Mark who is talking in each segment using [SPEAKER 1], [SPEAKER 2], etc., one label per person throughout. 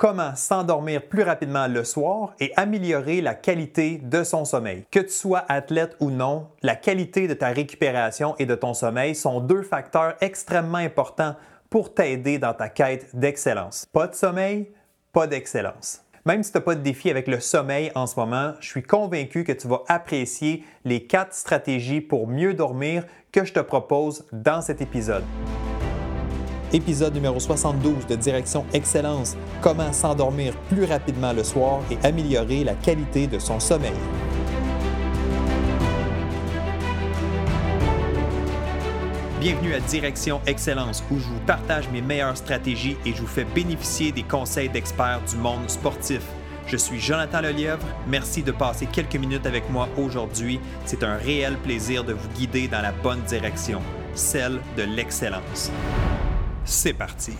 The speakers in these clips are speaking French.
[SPEAKER 1] comment s'endormir plus rapidement le soir et améliorer la qualité de son sommeil. Que tu sois athlète ou non, la qualité de ta récupération et de ton sommeil sont deux facteurs extrêmement importants pour t'aider dans ta quête d'excellence. Pas de sommeil, pas d'excellence. Même si tu n'as pas de défi avec le sommeil en ce moment, je suis convaincu que tu vas apprécier les quatre stratégies pour mieux dormir que je te propose dans cet épisode épisode numéro 72 de Direction Excellence, comment s'endormir plus rapidement le soir et améliorer la qualité de son sommeil. Bienvenue à Direction Excellence où je vous partage mes meilleures stratégies et je vous fais bénéficier des conseils d'experts du monde sportif. Je suis Jonathan Lelièvre. Merci de passer quelques minutes avec moi aujourd'hui. C'est un réel plaisir de vous guider dans la bonne direction, celle de l'excellence. C'est parti.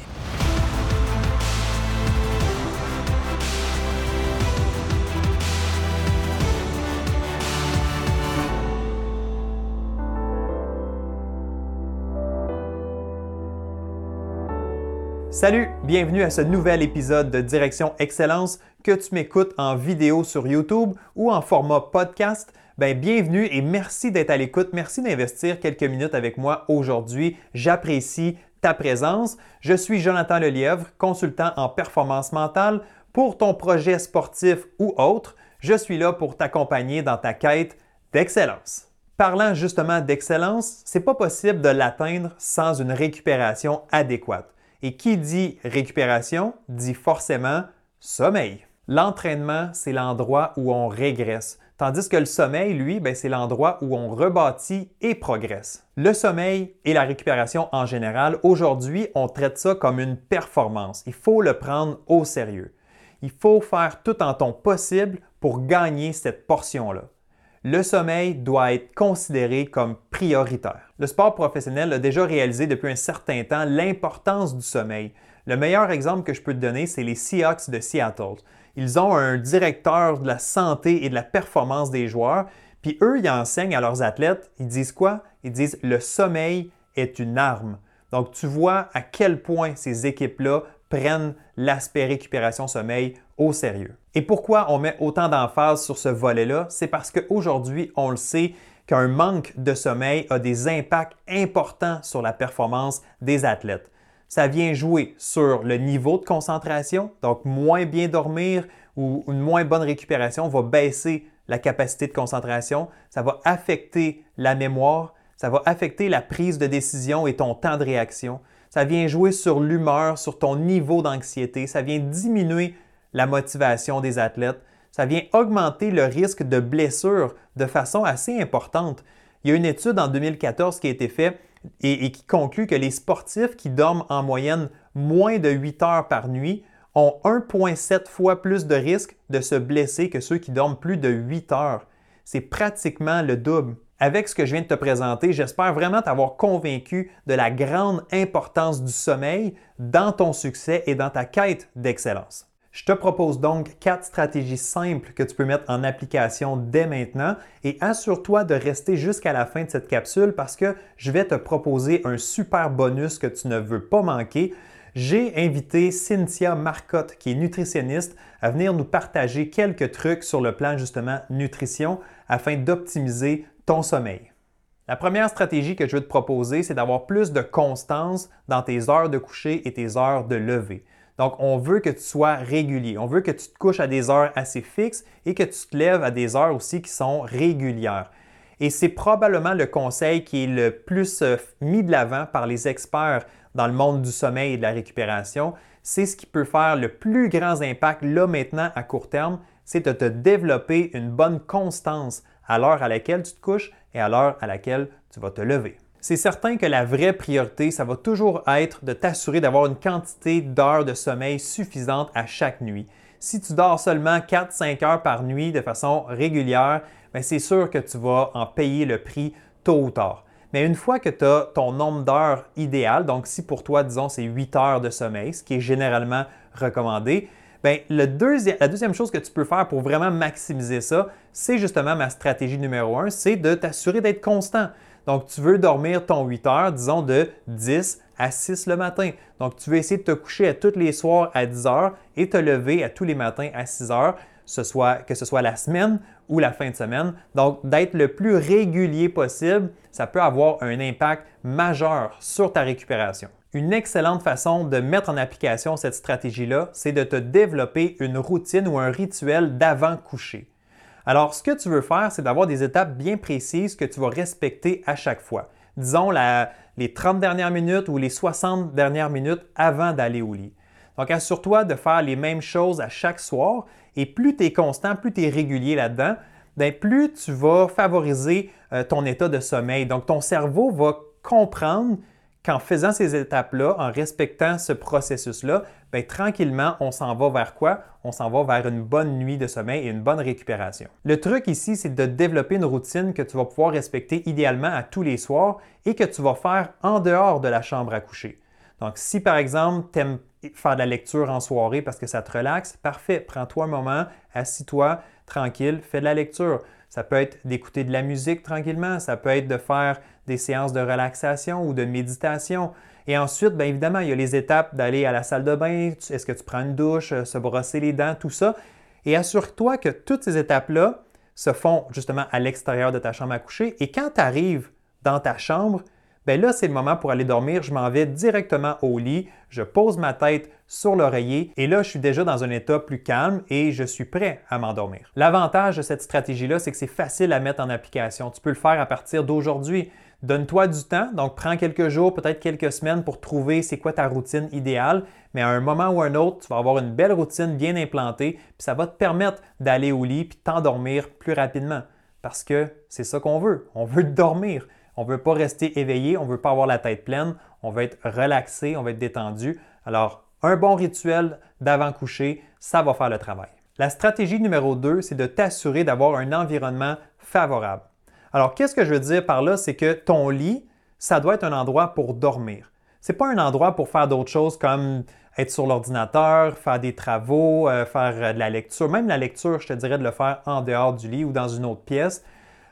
[SPEAKER 1] Salut, bienvenue à ce nouvel épisode de Direction Excellence que tu m'écoutes en vidéo sur YouTube ou en format podcast. Ben, bienvenue et merci d'être à l'écoute. Merci d'investir quelques minutes avec moi aujourd'hui. J'apprécie ta présence. Je suis Jonathan Lelièvre, consultant en performance mentale. Pour ton projet sportif ou autre, je suis là pour t'accompagner dans ta quête d'excellence. Parlant justement d'excellence, c'est pas possible de l'atteindre sans une récupération adéquate. Et qui dit récupération dit forcément sommeil. L'entraînement, c'est l'endroit où on régresse. Tandis que le sommeil, lui, ben, c'est l'endroit où on rebâtit et progresse. Le sommeil et la récupération en général, aujourd'hui, on traite ça comme une performance. Il faut le prendre au sérieux. Il faut faire tout en ton possible pour gagner cette portion-là. Le sommeil doit être considéré comme prioritaire. Le sport professionnel a déjà réalisé depuis un certain temps l'importance du sommeil. Le meilleur exemple que je peux te donner, c'est les Seahawks de Seattle. Ils ont un directeur de la santé et de la performance des joueurs, puis eux, ils enseignent à leurs athlètes, ils disent quoi? Ils disent le sommeil est une arme. Donc, tu vois à quel point ces équipes-là prennent l'aspect récupération sommeil au sérieux. Et pourquoi on met autant d'emphase sur ce volet-là? C'est parce qu'aujourd'hui, on le sait qu'un manque de sommeil a des impacts importants sur la performance des athlètes ça vient jouer sur le niveau de concentration. Donc, moins bien dormir ou une moins bonne récupération va baisser la capacité de concentration. Ça va affecter la mémoire. Ça va affecter la prise de décision et ton temps de réaction. Ça vient jouer sur l'humeur, sur ton niveau d'anxiété. Ça vient diminuer la motivation des athlètes. Ça vient augmenter le risque de blessure de façon assez importante. Il y a une étude en 2014 qui a été faite et, qui conclut que les sportifs qui dorment en moyenne moins de 8 heures par nuit ont 1,7 fois plus de risques de se blesser que ceux qui dorment plus de 8 heures. C'est pratiquement le double. Avec ce que je viens de te présenter, j'espère vraiment t'avoir convaincu de la grande importance du sommeil dans ton succès et dans ta quête d'excellence. Je te propose donc quatre stratégies simples que tu peux mettre en application dès maintenant et assure-toi de rester jusqu'à la fin de cette capsule parce que je vais te proposer un super bonus que tu ne veux pas manquer. J'ai invité Cynthia Marcotte, qui est nutritionniste, à venir nous partager quelques trucs sur le plan justement nutrition afin d'optimiser ton sommeil. La première stratégie que je veux te proposer, c'est d'avoir plus de constance dans tes heures de coucher et tes heures de lever. Donc, on veut que tu sois régulier. On veut que tu te couches à des heures assez fixes et que tu te lèves à des heures aussi qui sont régulières. Et c'est probablement le conseil qui est le plus euh, mis de l'avant par les experts dans le monde du sommeil et de la récupération. C'est ce qui peut faire le plus grand impact là maintenant à court terme, c'est de te développer une bonne constance à l'heure à laquelle tu te couches et à l'heure à laquelle tu vas te lever c'est certain que la vraie priorité, ça va toujours être de t'assurer d'avoir une quantité d'heures de sommeil suffisante à chaque nuit. Si tu dors seulement 4-5 heures par nuit de façon régulière, ben, c'est sûr que tu vas en payer le prix tôt ou tard. Mais une fois que tu as ton nombre d'heures idéal, donc si pour toi, disons, c'est 8 heures de sommeil, ce qui est généralement recommandé, Bien, la deuxième chose que tu peux faire pour vraiment maximiser ça, c'est justement ma stratégie numéro un, c'est de t'assurer d'être constant. Donc, tu veux dormir ton 8 heures, disons, de 10 à 6 le matin. Donc, tu veux essayer de te coucher à tous les soirs à 10 heures et te lever à tous les matins à 6 heures, que ce soit la semaine ou la fin de semaine. Donc, d'être le plus régulier possible, ça peut avoir un impact majeur sur ta récupération. Une excellente façon de mettre en application cette stratégie-là, c'est de te développer une routine ou un rituel d'avant-coucher. Alors, ce que tu veux faire, c'est d'avoir des étapes bien précises que tu vas respecter à chaque fois. Disons les 30 dernières minutes ou les 60 dernières minutes avant d'aller au lit. Donc, assure-toi de faire les mêmes choses à chaque soir et plus tu es constant, plus tu es régulier là-dedans, ben, plus tu vas favoriser euh, ton état de sommeil. Donc, ton cerveau va comprendre qu'en faisant ces étapes-là, en respectant ce processus-là, bien, tranquillement, on s'en va vers quoi? On s'en va vers une bonne nuit de sommeil et une bonne récupération. Le truc ici, c'est de développer une routine que tu vas pouvoir respecter idéalement à tous les soirs et que tu vas faire en dehors de la chambre à coucher. Donc, si par exemple, tu aimes faire de la lecture en soirée parce que ça te relaxe, parfait, prends-toi un moment, assis-toi, tranquille, fais de la lecture. Ça peut être d'écouter de la musique tranquillement, ça peut être de faire des séances de relaxation ou de méditation. Et ensuite, bien évidemment, il y a les étapes d'aller à la salle de bain, est-ce que tu prends une douche, euh, se brosser les dents, tout ça. Et assure-toi que toutes ces étapes-là se font justement à l'extérieur de ta chambre à coucher. Et quand tu arrives dans ta chambre, bien là, c'est le moment pour aller dormir. Je m'en vais directement au lit, je pose ma tête sur l'oreiller et là, je suis déjà dans un état plus calme et je suis prêt à m'endormir. L'avantage de cette stratégie-là, c'est que c'est facile à mettre en application. Tu peux le faire à partir d'aujourd'hui. Donne-toi du temps, donc prends quelques jours, peut-être quelques semaines pour trouver c'est quoi ta routine idéale, mais à un moment ou un autre, tu vas avoir une belle routine bien implantée, puis ça va te permettre d'aller au lit puis t'endormir plus rapidement. Parce que c'est ça qu'on veut. On veut dormir. On ne veut pas rester éveillé, on ne veut pas avoir la tête pleine, on veut être relaxé, on veut être détendu. Alors, un bon rituel d'avant-coucher, ça va faire le travail. La stratégie numéro 2, c'est de t'assurer d'avoir un environnement favorable. Alors, qu'est-ce que je veux dire par là? C'est que ton lit, ça doit être un endroit pour dormir. Ce n'est pas un endroit pour faire d'autres choses comme être sur l'ordinateur, faire des travaux, euh, faire euh, de la lecture. Même la lecture, je te dirais de le faire en dehors du lit ou dans une autre pièce.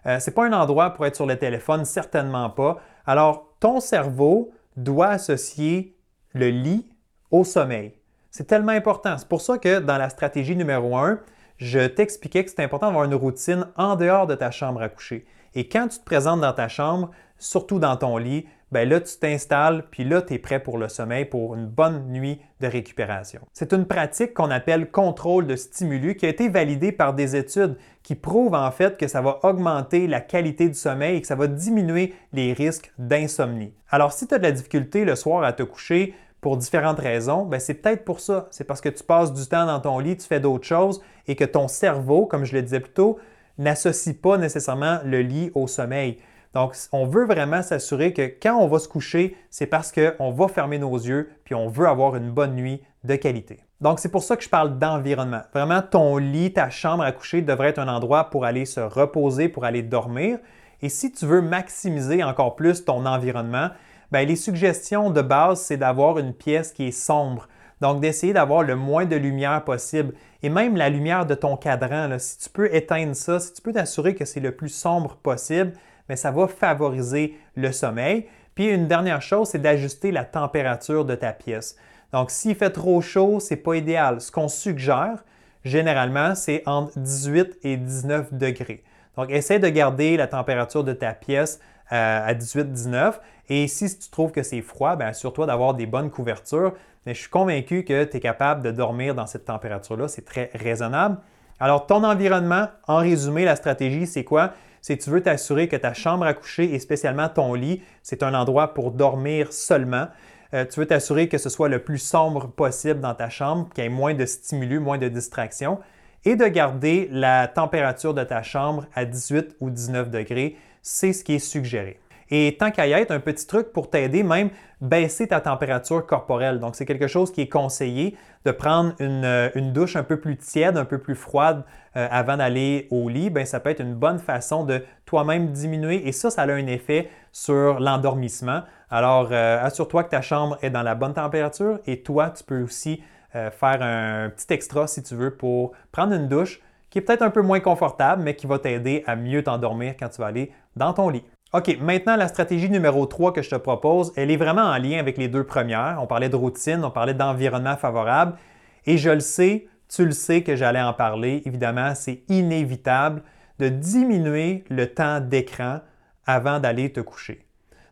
[SPEAKER 1] Euh, ce n'est pas un endroit pour être sur le téléphone, certainement pas. Alors, ton cerveau doit associer le lit au sommeil. C'est tellement important. C'est pour ça que dans la stratégie numéro 1, je t'expliquais que c'est important d'avoir une routine en dehors de ta chambre à coucher. Et quand tu te présentes dans ta chambre, surtout dans ton lit, ben là, tu t'installes, puis là, tu es prêt pour le sommeil, pour une bonne nuit de récupération. C'est une pratique qu'on appelle contrôle de stimulus qui a été validée par des études qui prouvent en fait que ça va augmenter la qualité du sommeil et que ça va diminuer les risques d'insomnie. Alors, si tu as de la difficulté le soir à te coucher, pour différentes raisons, ben c'est peut-être pour ça. C'est parce que tu passes du temps dans ton lit, tu fais d'autres choses et que ton cerveau, comme je le disais plus tôt, n'associe pas nécessairement le lit au sommeil. Donc, on veut vraiment s'assurer que quand on va se coucher, c'est parce qu'on va fermer nos yeux puis on veut avoir une bonne nuit de qualité. Donc, c'est pour ça que je parle d'environnement. Vraiment, ton lit, ta chambre à coucher devrait être un endroit pour aller se reposer, pour aller dormir. Et si tu veux maximiser encore plus ton environnement, bien, les suggestions de base, c'est d'avoir une pièce qui est sombre. Donc, d'essayer d'avoir le moins de lumière possible. Et même la lumière de ton cadran, si tu peux éteindre ça, si tu peux t'assurer que c'est le plus sombre possible, mais ça va favoriser le sommeil. Puis une dernière chose, c'est d'ajuster la température de ta pièce. Donc, s'il fait trop chaud, ce n'est pas idéal. Ce qu'on suggère, généralement, c'est entre 18 et 19 degrés. Donc, essaie de garder la température de ta pièce euh, à 18-19. Et si tu trouves que c'est froid, bien, assure-toi d'avoir des bonnes couvertures. Mais je suis convaincu que tu es capable de dormir dans cette température-là. C'est très raisonnable. Alors, ton environnement, en résumé, la stratégie, c'est quoi? c'est tu veux t'assurer que ta chambre à coucher et spécialement ton lit, c'est un endroit pour dormir seulement. Euh, tu veux t'assurer que ce soit le plus sombre possible dans ta chambre, qu'il y ait moins de stimulus, moins de distractions, et de garder la température de ta chambre à 18 ou 19 degrés. C'est ce qui est suggéré. Et tant qu'à y être, un petit truc pour t'aider, même baisser ta température corporelle. Donc, c'est quelque chose qui est conseillé de prendre une, euh, douche un peu plus tiède, un peu plus froide euh, avant d'aller au lit. Bien, ça peut être une bonne façon de toi-même diminuer et ça, ça a un effet sur l'endormissement. Alors, euh, assure-toi que ta chambre est dans la bonne température et toi, tu peux aussi faire un petit extra si tu veux pour prendre une douche qui est peut-être un peu moins confortable, mais qui va t'aider à mieux t'endormir quand tu vas aller dans ton lit. OK, maintenant la stratégie numéro 3 que je te propose, elle est vraiment en lien avec les deux premières. On parlait de routine, on parlait d'environnement favorable. Et je le sais, tu le sais que j'allais en parler. Évidemment, c'est inévitable de diminuer le temps d'écran avant d'aller te coucher.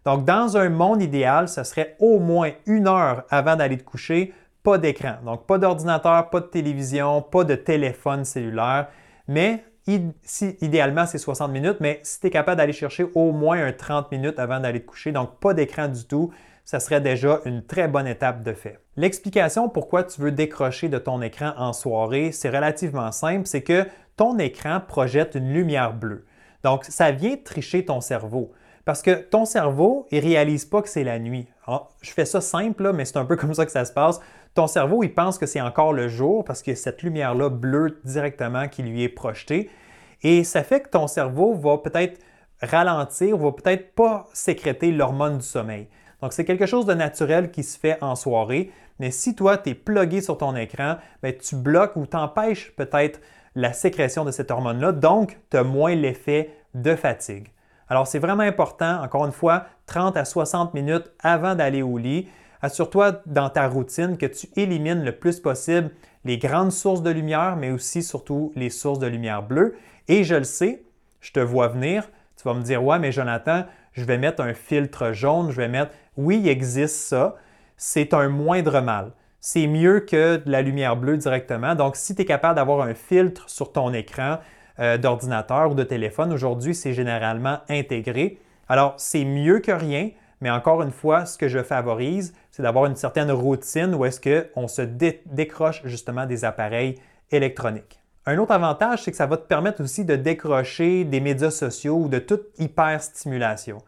[SPEAKER 1] Donc, dans un monde idéal, ce serait au moins une heure avant d'aller te coucher, pas d'écran. Donc, pas d'ordinateur, pas de télévision, pas de téléphone cellulaire. Mais idéalement, c'est 60 minutes, mais si tu es capable d'aller chercher au moins un 30 minutes avant d'aller te coucher, donc pas d'écran du tout, ça serait déjà une très bonne étape de fait. L'explication pourquoi tu veux décrocher de ton écran en soirée, c'est relativement simple, c'est que ton écran projette une lumière bleue. Donc, ça vient tricher ton cerveau. Parce que ton cerveau, il ne réalise pas que c'est la nuit. Je fais ça simple, mais c'est un peu comme ça que ça se passe. Ton cerveau, il pense que c'est encore le jour parce que cette lumière-là bleue directement qui lui est projetée. Et ça fait que ton cerveau va peut-être ralentir, va peut-être pas sécréter l'hormone du sommeil. Donc, c'est quelque chose de naturel qui se fait en soirée. Mais si toi, tu es plugué sur ton écran, ben, tu bloques ou t'empêches peut-être la sécrétion de cette hormone-là. Donc, tu as moins l'effet de fatigue. Alors, c'est vraiment important, encore une fois, 30 à 60 minutes avant d'aller au lit. Assure-toi dans ta routine que tu élimines le plus possible les grandes sources de lumière, mais aussi surtout les sources de lumière bleue. Et je le sais, je te vois venir, tu vas me dire, ouais, mais Jonathan, je vais mettre un filtre jaune, je vais mettre, oui, il existe ça, c'est un moindre mal. C'est mieux que de la lumière bleue directement. Donc, si tu es capable d'avoir un filtre sur ton écran euh, d'ordinateur ou de téléphone, aujourd'hui, c'est généralement intégré. Alors, c'est mieux que rien, mais encore une fois, ce que je favorise, c'est d'avoir une certaine routine où est-ce qu'on se décroche justement des appareils électroniques. Un autre avantage, c'est que ça va te permettre aussi de décrocher des médias sociaux ou de toute hyperstimulation.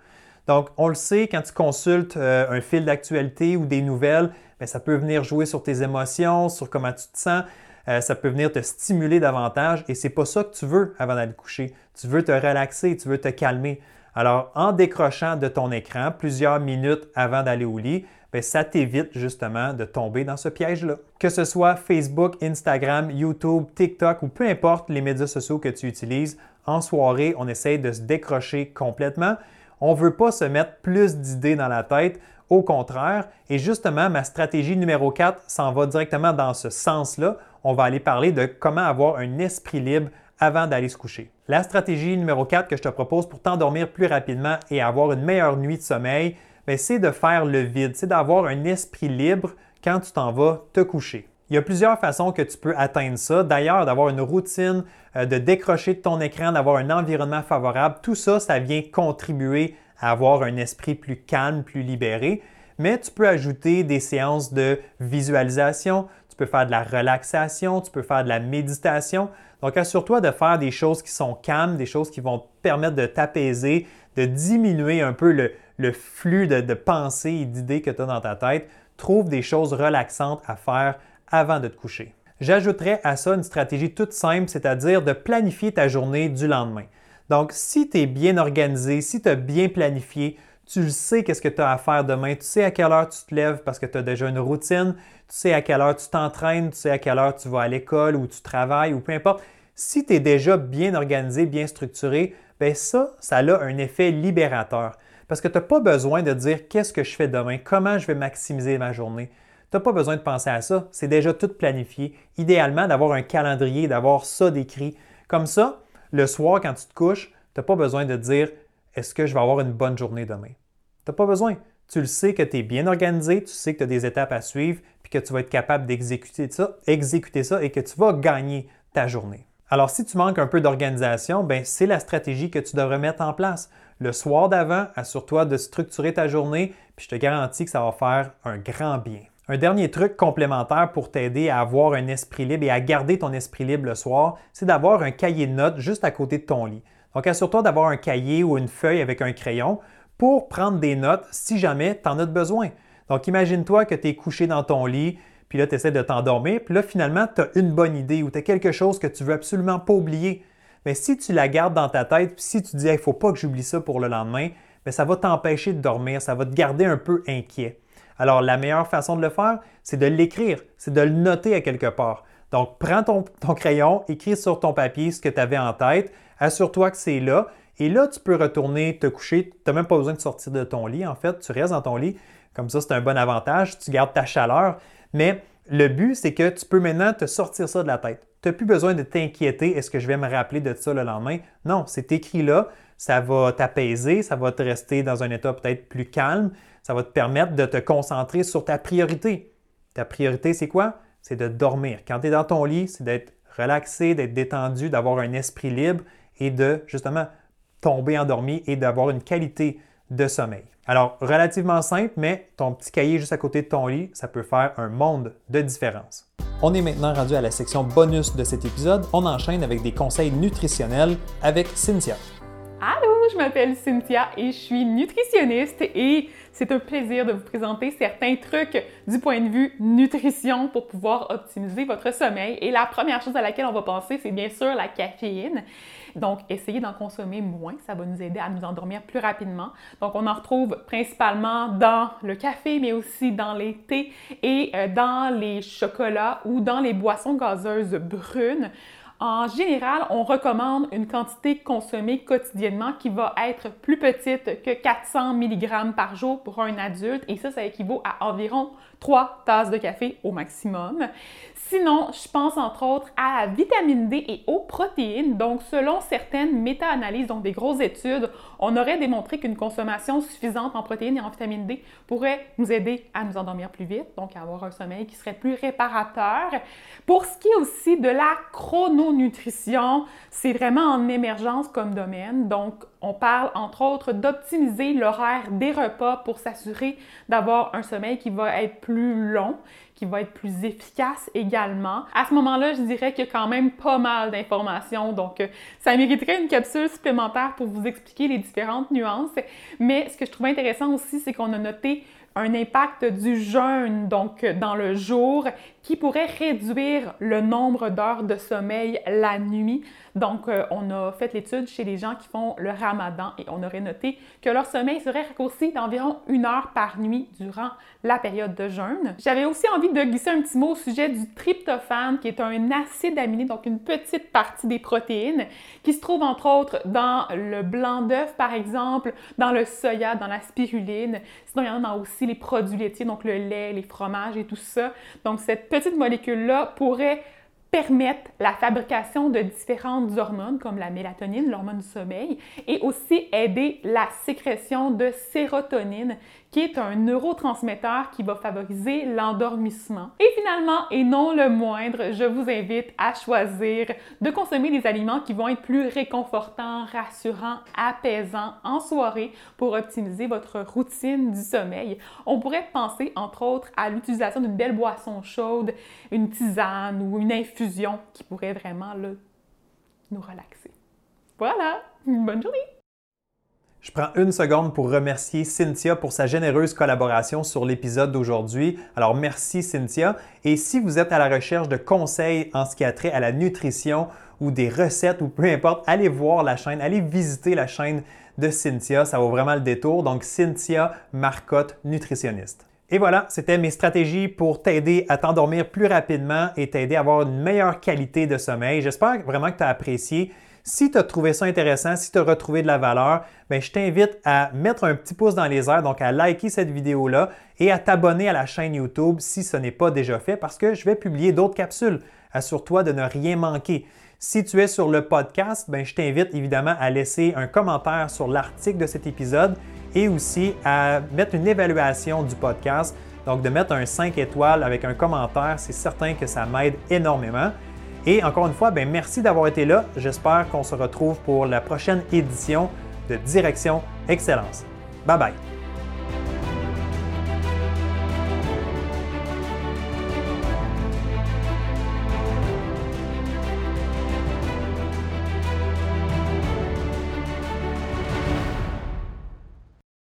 [SPEAKER 1] Donc, on le sait, quand tu consultes euh, un fil d'actualité ou des nouvelles, ben, ça peut venir jouer sur tes émotions, sur comment tu te sens. Euh, ça peut venir te stimuler davantage et c'est pas ça que tu veux avant d'aller coucher. Tu veux te relaxer, tu veux te calmer. Alors, en décrochant de ton écran plusieurs minutes avant d'aller au lit, ben, ça t'évite justement de tomber dans ce piège-là. Que ce soit Facebook, Instagram, YouTube, TikTok ou peu importe les médias sociaux que tu utilises, en soirée, on essaye de se décrocher complètement. On ne veut pas se mettre plus d'idées dans la tête, au contraire. Et justement, ma stratégie numéro 4 s'en va directement dans ce sens-là. On va aller parler de comment avoir un esprit libre avant d'aller se coucher. La stratégie numéro 4 que je te propose pour t'endormir plus rapidement et avoir une meilleure nuit de sommeil, ben, c'est de faire le vide, c'est d'avoir un esprit libre quand tu t'en vas te coucher. Il y a plusieurs façons que tu peux atteindre ça. D'ailleurs, d'avoir une routine, euh, de décrocher de ton écran, d'avoir un environnement favorable, tout ça, ça vient contribuer à avoir un esprit plus calme, plus libéré. Mais tu peux ajouter des séances de visualisation, peux faire de la relaxation, tu peux faire de la méditation. Donc, assure-toi de faire des choses qui sont calmes, des choses qui vont te permettre de t'apaiser, de diminuer un peu le, flux de, de pensées et d'idées que tu as dans ta tête. Trouve des choses relaxantes à faire avant de te coucher. J'ajouterais à ça une stratégie toute simple, c'est-à-dire de planifier ta journée du lendemain. Donc, si tu es bien organisé, si tu as bien planifié, tu sais qu'est-ce que tu as à faire demain, tu sais à quelle heure tu te lèves parce que tu as déjà une routine, tu sais à quelle heure tu t'entraînes, tu sais à quelle heure tu vas à l'école ou tu travailles ou peu importe. Si tu es déjà bien organisé, bien structuré, bien ça, ça a un effet libérateur. Parce que tu n'as pas besoin de dire qu'est-ce que je fais demain, comment je vais maximiser ma journée. Tu n'as pas besoin de penser à ça, c'est déjà tout planifié. Idéalement, d'avoir un calendrier, d'avoir ça décrit. Comme ça, le soir, quand tu te couches, tu n'as pas besoin de dire est-ce que je vais avoir une bonne journée demain? Tu n'as pas besoin. Tu le sais que tu es bien organisé, tu sais que tu as des étapes à suivre, puis que tu vas être capable d'exécuter ça, exécuter ça et que tu vas gagner ta journée. Alors, si tu manques un peu d'organisation, ben, c'est la stratégie que tu devrais mettre en place. Le soir d'avant, assure-toi de structurer ta journée, puis je te garantis que ça va faire un grand bien. Un dernier truc complémentaire pour t'aider à avoir un esprit libre et à garder ton esprit libre le soir, c'est d'avoir un cahier de notes juste à côté de ton lit. Donc, assure-toi d'avoir un cahier ou une feuille avec un crayon pour prendre des notes si jamais tu en as besoin. Donc, imagine-toi que tu es couché dans ton lit, puis là, tu essaies de t'endormir, puis là, finalement, tu as une bonne idée ou tu as quelque chose que tu veux absolument pas oublier. Mais si tu la gardes dans ta tête, puis si tu dis, il ne faut pas que j'oublie ça pour le lendemain, ça va t'empêcher de dormir, ça va te garder un peu inquiet. Alors, la meilleure façon de le faire, c'est de l'écrire, c'est de le noter à quelque part. Donc, prends ton, crayon, écris sur ton papier ce que tu avais en tête, assure-toi que c'est là Et là, tu peux retourner te coucher. Tu n'as même pas besoin de sortir de ton lit, en fait. Tu restes dans ton lit. Comme ça, c'est un bon avantage. Tu gardes ta chaleur. Mais le but, c'est que tu peux maintenant te sortir ça de la tête. Tu n'as plus besoin de t'inquiéter, est-ce que je vais me rappeler de ça le lendemain? Non, c'est écrit là, ça va t'apaiser, ça va te rester dans un état peut-être plus calme, ça va te permettre de te concentrer sur ta priorité. Ta priorité, c'est quoi? C'est de dormir. Quand tu es dans ton lit, c'est d'être relaxé, d'être détendu, d'avoir un esprit libre et de justement tomber endormi et d'avoir une qualité de sommeil. Alors, relativement simple, mais ton petit cahier juste à côté de ton lit, ça peut faire un monde de différence. On est maintenant rendu à la section bonus de cet épisode. On enchaîne avec des conseils nutritionnels avec Cynthia.
[SPEAKER 2] Allô, je m'appelle Cynthia et je suis nutritionniste et c'est un plaisir de vous présenter certains trucs du point de vue nutrition pour pouvoir optimiser votre sommeil. Et la première chose à laquelle on va penser, c'est bien sûr la caféine. Donc, essayez d'en consommer moins, ça va nous aider à nous endormir plus rapidement. Donc, on en retrouve principalement dans le café, mais aussi dans les thés et euh, dans les chocolats ou dans les boissons gazeuses brunes. En général, on recommande une quantité consommée quotidiennement qui va être plus petite que 400 mg par jour pour un adulte et ça, ça équivaut à environ 3 tasses de café au maximum. Sinon, je pense entre autres à la vitamine D et aux protéines. Donc, selon certaines méta-analyses, donc des grosses études, on aurait démontré qu'une consommation suffisante en protéines et en vitamine D pourrait nous aider à nous endormir plus vite, donc à avoir un sommeil qui serait plus réparateur. Pour ce qui est aussi de la chrononutrition, c'est vraiment en émergence comme domaine. Donc, on parle entre autres d'optimiser l'horaire des repas pour s'assurer d'avoir un sommeil qui va être plus long, qui va être plus efficace également. À ce moment-là, je dirais qu'il y a quand même pas mal d'informations, donc euh, ça mériterait une capsule supplémentaire pour vous expliquer les différentes nuances. Mais ce que je trouve intéressant aussi, c'est qu'on a noté un impact du jeûne, donc dans le jour, qui pourrait réduire le nombre d'heures de sommeil la nuit. Donc, euh, on a fait l'étude chez les gens qui font le ramadan et on aurait noté que leur sommeil serait raccourci d'environ une heure par nuit durant la période de jeûne. J'avais aussi envie de glisser un petit mot au sujet du tryptophane, qui est un acide aminé, donc une petite partie des protéines, qui se trouve entre autres dans le blanc d'œuf, par exemple, dans le soya, dans la spiruline. En a aussi les produits laitiers, donc le lait, les fromages et tout ça. Donc, cette petite molécule-là pourrait permettre la fabrication de différentes hormones comme la mélatonine, l'hormone du sommeil, et aussi aider la sécrétion de sérotonine, qui est un neurotransmetteur qui va favoriser l'endormissement. Et finalement, et non le moindre, je vous invite à choisir de consommer des aliments qui vont être plus réconfortants, rassurants, apaisants en soirée pour optimiser votre routine du sommeil. On pourrait penser entre autres à l'utilisation d'une belle boisson chaude, une tisane ou une infusion qui pourrait vraiment nous relaxer. Voilà, bonne journée!
[SPEAKER 1] Je prends une seconde pour remercier Cynthia pour sa généreuse collaboration sur l'épisode d'aujourd'hui. Alors merci Cynthia. Et si vous êtes à la recherche de conseils en ce qui a trait à la nutrition ou des recettes ou peu importe, allez voir la chaîne, allez visiter la chaîne de Cynthia. Ça vaut vraiment le détour. Donc Cynthia Marcotte, nutritionniste. Et voilà, c'était mes stratégies pour t'aider à t'endormir plus rapidement et t'aider à avoir une meilleure qualité de sommeil. J'espère vraiment que tu as apprécié. Si tu as trouvé ça intéressant, si tu as retrouvé de la valeur, bien, je t'invite à mettre un petit pouce dans les airs, donc à liker cette vidéo-là et à t'abonner à la chaîne YouTube si ce n'est pas déjà fait parce que je vais publier d'autres capsules. Assure-toi de ne rien manquer. Si tu es sur le podcast, bien, je t'invite évidemment à laisser un commentaire sur l'article de cet épisode et aussi à mettre une évaluation du podcast. Donc de mettre un 5 étoiles avec un commentaire, c'est certain que ça m'aide énormément. Et encore une fois, ben, merci d'avoir été là. J'espère qu'on se retrouve pour la prochaine édition de Direction Excellence. Bye bye.